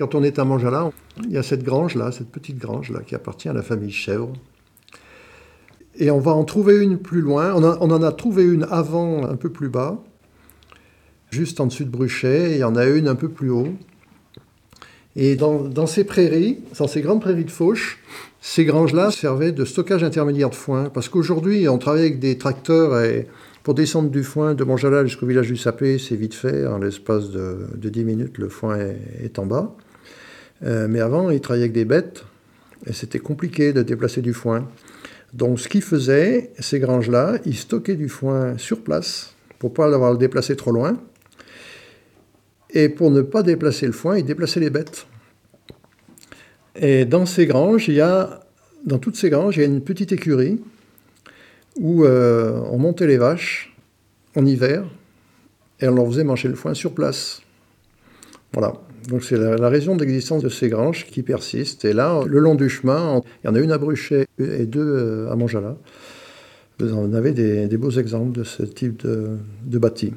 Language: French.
Quand on est à Manjala, il y a cette grange-là, cette petite grange-là, qui appartient à la famille Chèvre. Et on va en trouver une plus loin. On, en a trouvé une avant, un peu plus bas, juste en dessus de Bruchet. il y en a une un peu plus haut. Et dans, ces prairies, dans ces grandes prairies de fauche, ces granges-là servaient de stockage intermédiaire de foin. Parce qu'aujourd'hui, on travaille avec des tracteurs et pour descendre du foin de Manjala jusqu'au village du Sapé, c'est vite fait. En l'espace de, 10 minutes, le foin est, en bas. Euh, mais avant, ils travaillaient avec des bêtes et c'était compliqué de déplacer du foin. Donc, ce qu'ils faisaient, ces granges-là, ils stockaient du foin sur place pour ne pas l'avoir déplacé trop loin. Et pour ne pas déplacer le foin, ils déplaçaient les bêtes. Et dans ces granges, il y a, dans toutes ces granges, il y a une petite écurie où euh, on montait les vaches en hiver et on leur faisait manger le foin sur place. Voilà. Donc c'est la, raison d'existence de ces granges qui persistent. Et là, le long du chemin, il y en a une à Bruchet et deux euh, à Montjala. Vous en avez des, beaux exemples de ce type de, de bâti.